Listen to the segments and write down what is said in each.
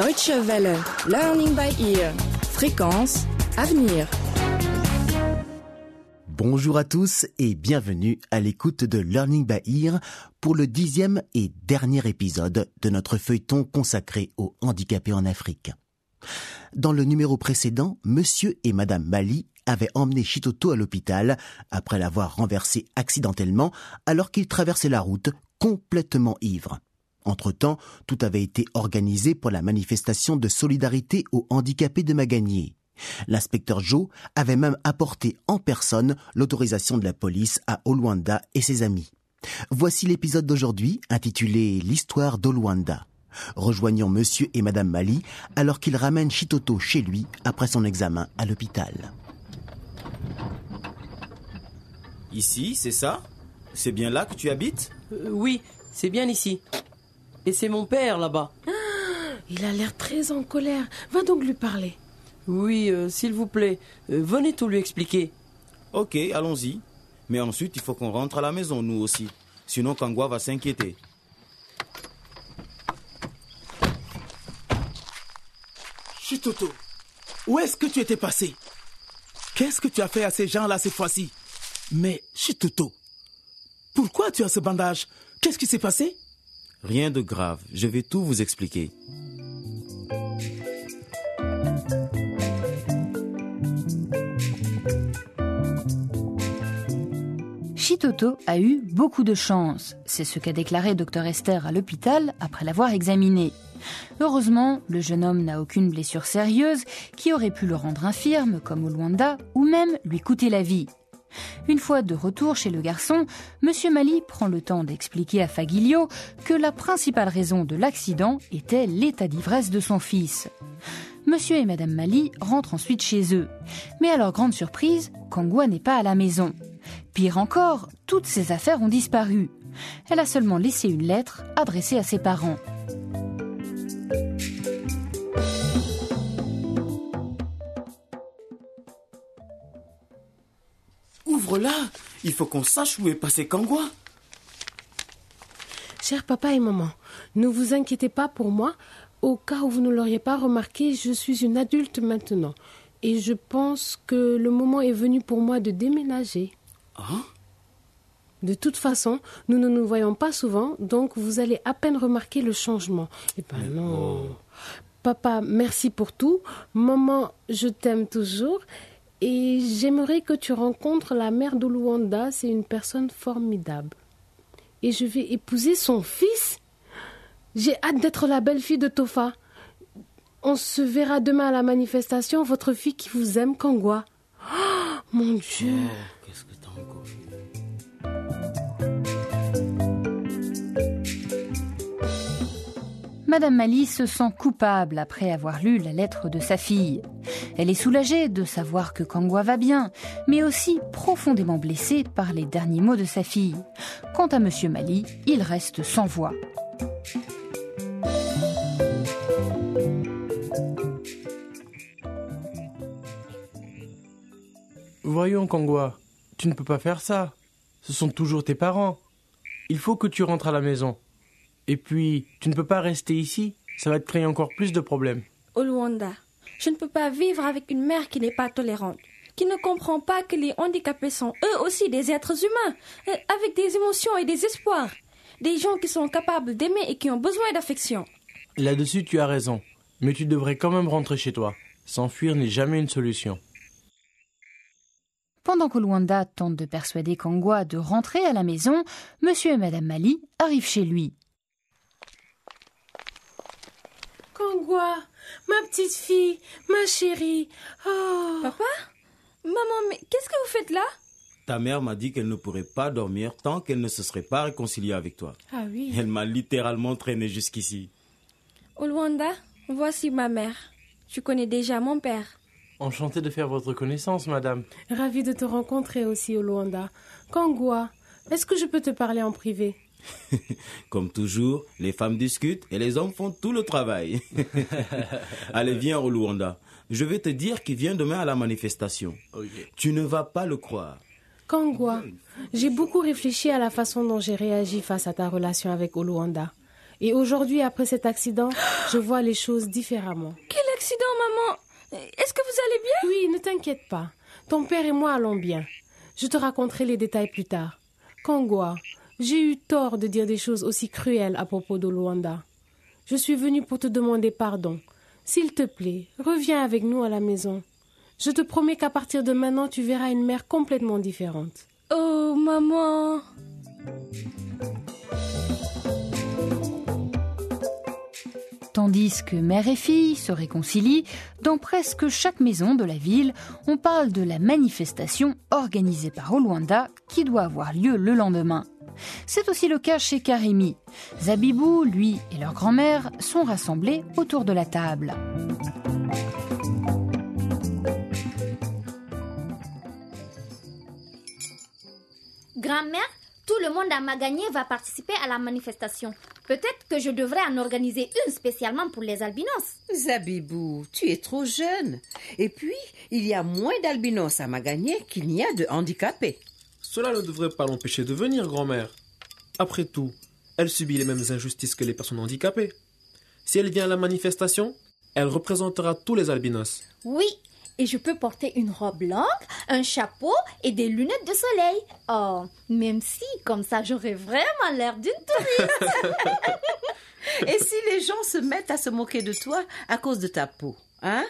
Deutsche Welle, Learning by Ear, Fréquence, Avenir. Bonjour à tous et bienvenue à l'écoute de Learning by Ear pour le dixième et dernier épisode de notre feuilleton consacré aux handicapés en Afrique. Dans le numéro précédent, monsieur et madame Mali avaient emmené Chitoto à l'hôpital après l'avoir renversé accidentellement alors qu'il traversait la route complètement ivre. Entre-temps, tout avait été organisé pour la manifestation de solidarité aux handicapés de Maganier. L'inspecteur Joe avait même apporté en personne l'autorisation de la police à Oluanda et ses amis. Voici l'épisode d'aujourd'hui intitulé L'histoire d'Oluanda. Rejoignons monsieur et madame Mali alors qu'ils ramènent Chitoto chez lui après son examen à l'hôpital. Ici, c'est ça? C'est bien là que tu habites? Euh, oui, c'est bien ici. Et c'est mon père là-bas. Il a l'air très en colère. Va donc lui parler. Oui, euh, s'il vous plaît, euh, venez tout lui expliquer. Ok, allons-y. Mais ensuite, il faut qu'on rentre à la maison, nous aussi. Sinon, Kangwa va s'inquiéter. Chitoto, où est-ce que tu étais passé? Qu'est-ce que tu as fait à ces gens-là cette fois-ci? Mais Chitoto, pourquoi tu as ce bandage? Qu'est-ce qui s'est passé? Rien de grave, je vais tout vous expliquer. Chitoto a eu beaucoup de chance. C'est ce qu'a déclaré Dr Esther à l'hôpital après l'avoir examiné. Heureusement, le jeune homme n'a aucune blessure sérieuse qui aurait pu le rendre infirme, comme au Luanda, ou même lui coûter la vie. Une fois de retour chez le garçon, Monsieur Mali prend le temps d'expliquer à Fagilio que la principale raison de l'accident était l'état d'ivresse de son fils. Monsieur et Madame Mali rentrent ensuite chez eux. Mais à leur grande surprise, Kangwa n'est pas à la maison. Pire encore, toutes ses affaires ont disparu. Elle a seulement laissé une lettre adressée à ses parents. Ouvre-la Il faut qu'on sache où est passé Kangwa. Cher papa et maman, ne vous inquiétez pas pour moi. Au cas où vous ne l'auriez pas remarqué, je suis une adulte maintenant. Et je pense que le moment est venu pour moi de déménager. Hein? De toute façon, nous ne nous voyons pas souvent, donc vous allez à peine remarquer le changement. Eh ben non. Papa, merci pour tout. Maman, je t'aime toujours. Et j'aimerais que tu rencontres la mère de Luanda. C'est une personne formidable. Et je vais épouser son fils. J'ai hâte d'être la belle-fille de Tofa. On se verra demain à la manifestation. Votre fille qui vous aime, Kangwa. Oh, mon Dieu. Qu'est-ce que t'as encore eu? Madame Mali se sent coupable après avoir lu la lettre de sa fille. Elle est soulagée de savoir que Kangwa va bien, mais aussi profondément blessée par les derniers mots de sa fille. Quant à Monsieur Mali, il reste sans voix. Voyons, Kangwa, tu ne peux pas faire ça. Ce sont toujours tes parents. Il faut que tu rentres à la maison. Et puis, tu ne peux pas rester ici. Ça va te créer encore plus de problèmes. Au Luanda, je ne peux pas vivre avec une mère qui n'est pas tolérante, qui ne comprend pas que les handicapés sont eux aussi des êtres humains, euh, avec des émotions et des espoirs, des gens qui sont capables d'aimer et qui ont besoin d'affection. Là-dessus, tu as raison. Mais tu devrais quand même rentrer chez toi. S'enfuir n'est jamais une solution. Pendant que Luanda tente de persuader Kangwa de rentrer à la maison, Monsieur et Madame Mali arrivent chez lui. Kangwa, ma petite fille, ma chérie. Oh. Papa Maman, mais qu'est-ce que vous faites là? Ta mère m'a dit qu'elle ne pourrait pas dormir tant qu'elle ne se serait pas réconciliée avec toi. Ah oui. Elle m'a littéralement traîné jusqu'ici. Au Luanda, voici ma mère. Tu connais déjà mon père. Enchanté de faire votre connaissance, madame. Ravie de te rencontrer aussi au Luanda. Kangwa, est-ce que je peux te parler en privé? Comme toujours, les femmes discutent et les hommes font tout le travail. Allez, viens au Luanda. Je vais te dire qui vient demain à la manifestation. Tu ne vas pas le croire. Kangwa, j'ai beaucoup réfléchi à la façon dont j'ai réagi face à ta relation avec Oluanda. Et aujourd'hui, après cet accident, je vois les choses différemment. Quel accident, maman? Est-ce que vous allez bien? Oui, ne t'inquiète pas. Ton père et moi allons bien. Je te raconterai les détails plus tard. Kangwa, j'ai eu tort de dire des choses aussi cruelles à propos de Luanda. Je suis venue pour te demander pardon. S'il te plaît, reviens avec nous à la maison. Je te promets qu'à partir de maintenant, tu verras une mère complètement différente. Oh, maman. Tandis que mère et fille se réconcilient, dans presque chaque maison de la ville, on parle de la manifestation organisée par Olwanda qui doit avoir lieu le lendemain. C'est aussi le cas chez Karimi. Zabibou, lui et leur grand-mère sont rassemblés autour de la table. Grand-mère, tout le monde à Magagné va participer à la manifestation. Peut-être que je devrais en organiser une spécialement pour les albinos. Zabibou, tu es trop jeune. Et puis, il y a moins d'albinos à Magagné qu'il n'y a de handicapés. Cela ne devrait pas l'empêcher de venir, grand-mère. Après tout, elle subit les mêmes injustices que les personnes handicapées. Si elle vient à la manifestation, elle représentera tous les albinos. Oui, et je peux porter une robe longue, un chapeau et des lunettes de soleil. Oh, même si, comme ça, j'aurais vraiment l'air d'une touriste. et si les gens se mettent à se moquer de toi à cause de ta peau, hein?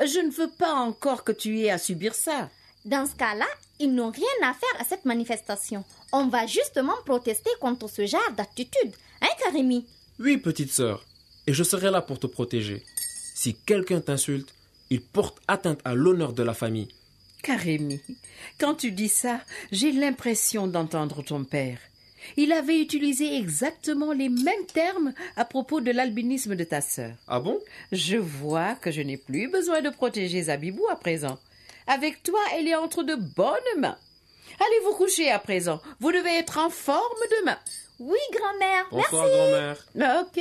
Je ne veux pas encore que tu aies à subir ça. Dans ce cas-là, ils n'ont rien à faire à cette manifestation. On va justement protester contre ce genre d'attitude. Hein, Karimi Oui, petite sœur. Et je serai là pour te protéger. Si quelqu'un t'insulte, il porte atteinte à l'honneur de la famille. Karimi, quand tu dis ça, j'ai l'impression d'entendre ton père. Il avait utilisé exactement les mêmes termes à propos de l'albinisme de ta sœur. Ah bon? Je vois que je n'ai plus besoin de protéger Zabibou à présent. Avec toi, elle est entre de bonnes mains. Allez vous coucher à présent? Vous devez être en forme demain. Oui, grand-mère. Bonsoir, grand-mère. Ok.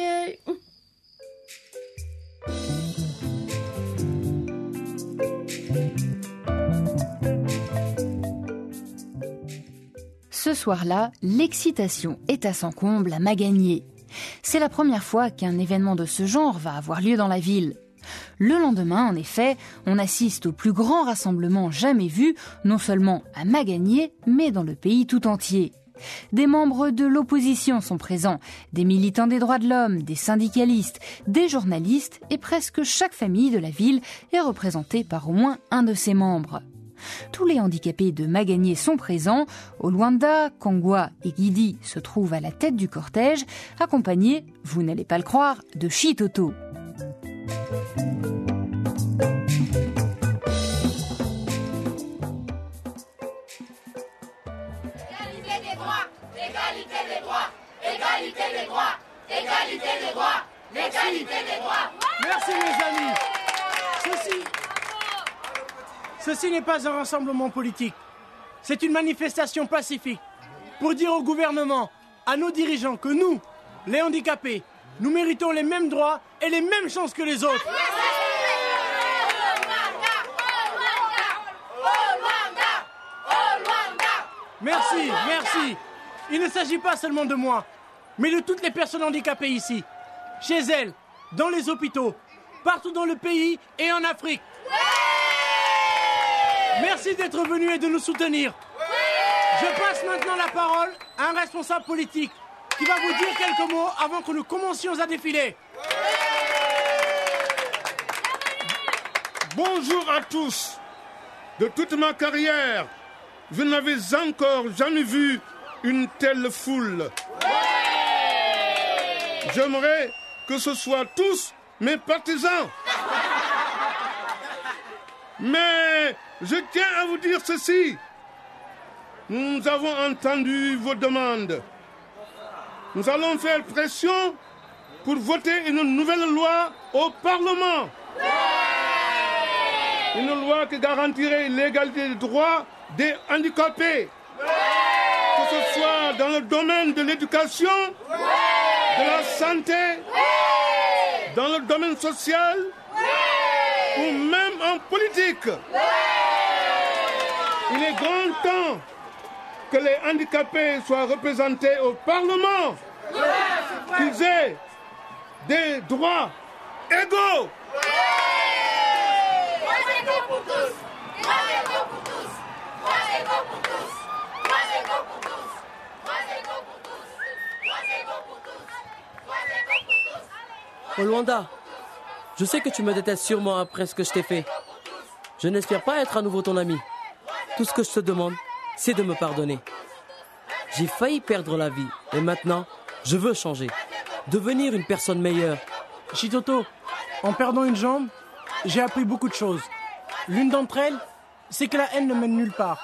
Ce soir-là, l'excitation est à son comble à Magagné. C'est la première fois qu'un événement de ce genre va avoir lieu dans la ville. Le lendemain, en effet, on assiste au plus grand rassemblement jamais vu, non seulement à Magagné, mais dans le pays tout entier. Des membres de l'opposition sont présents, des militants des droits de l'homme, des syndicalistes, des journalistes et presque chaque famille de la ville est représentée par au moins un de ses membres. Tous les handicapés de Magagné sont présents. Olwanda, Kangwa et Guidi se trouvent à la tête du cortège, accompagnés, vous n'allez pas le croire, de Chitoto. Merci mes amis. Ceci, ceci n'est pas un rassemblement politique. C'est une manifestation pacifique pour dire au gouvernement, à nos dirigeants que nous, les handicapés, nous méritons les mêmes droits et les mêmes chances que les autres. Merci, merci. Il ne s'agit pas seulement de moi, mais de toutes les personnes handicapées ici, chez elles, dans les hôpitaux, partout dans le pays et en Afrique. Merci d'être venu et de nous soutenir. Je passe maintenant la parole à un responsable politique qui va vous dire quelques mots avant que nous commencions à défiler. Bonjour à tous. De toute ma carrière, je n'avais encore jamais vu une telle foule. J'aimerais que ce soit tous mes partisans. Mais je tiens à vous dire ceci. Nous avons entendu vos demandes. Nous allons faire pression pour voter une nouvelle loi au Parlement. Une loi qui garantirait l'égalité des droits des handicapés. Que ce soit dans le domaine de l'éducation, de la santé, dans le domaine social ou même en politique. Il est grand temps que les handicapés soient représentés au Parlement, qu'ils aient des droits égaux. Olwanda, je sais que tu me détestes sûrement après ce que je t'ai fait. Je n'espère pas être à nouveau ton ami. Tout ce que je te demande, c'est de me pardonner. J'ai failli perdre la vie et maintenant, je veux changer. Devenir une personne meilleure. Chitoto, en perdant une jambe, j'ai appris beaucoup de choses. L'une d'entre elles, c'est que la haine ne mène nulle part.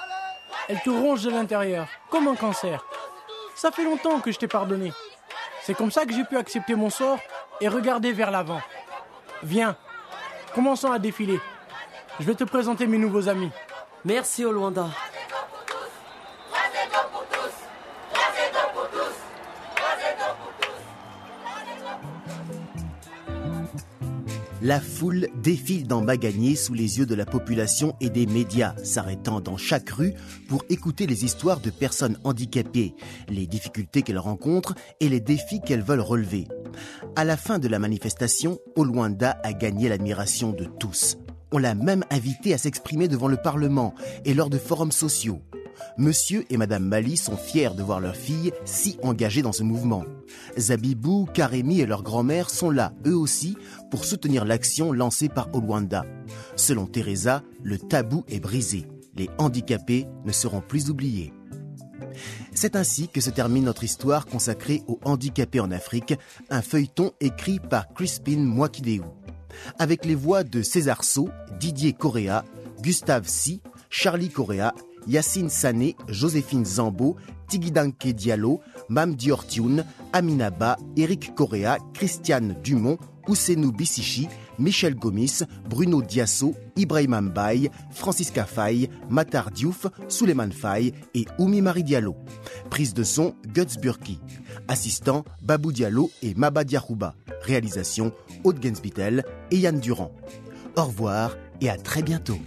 Elle te ronge de l'intérieur, comme un cancer. Ça fait longtemps que je t'ai pardonné. C'est comme ça que j'ai pu accepter mon sort et regarder vers l'avant. Viens, commençons à défiler. Je vais te présenter mes nouveaux amis. Merci Olwanda. La foule défile dans Bagagné sous les yeux de la population et des médias, s'arrêtant dans chaque rue pour écouter les histoires de personnes handicapées, les difficultés qu'elles rencontrent et les défis qu'elles veulent relever. À la fin de la manifestation, Olwanda a gagné l'admiration de tous. On l'a même invité à s'exprimer devant le Parlement et lors de forums sociaux. Monsieur et Madame Mali sont fiers de voir leur fille si engagée dans ce mouvement. Zabibou, Karemi et leur grand-mère sont là, eux aussi, pour soutenir l'action lancée par Olwanda. Selon Teresa, le tabou est brisé. Les handicapés ne seront plus oubliés. C'est ainsi que se termine notre histoire consacrée aux handicapés en Afrique, un feuilleton écrit par Crispin Mwakideu. Avec les voix de César So, Didier Correa, Gustave Si, Charlie Correa, Yacine Sané, Joséphine Zambo, Tigidanke Diallo, Mam Diortioun, Aminaba, Eric Correa, Christiane Dumont, Ousenou Bissichi, Michel Gomis, Bruno Diasso, Ibrahim Mbaye, Francisca Faye, Matar Diouf, Souleymane Faye et Oumi Marie Diallo. Prise de son, Guts Burki. Assistant, Babou Diallo et Maba Diarouba. Réalisation, Aude Gensbittel et Yann Durand. Au revoir et à très bientôt.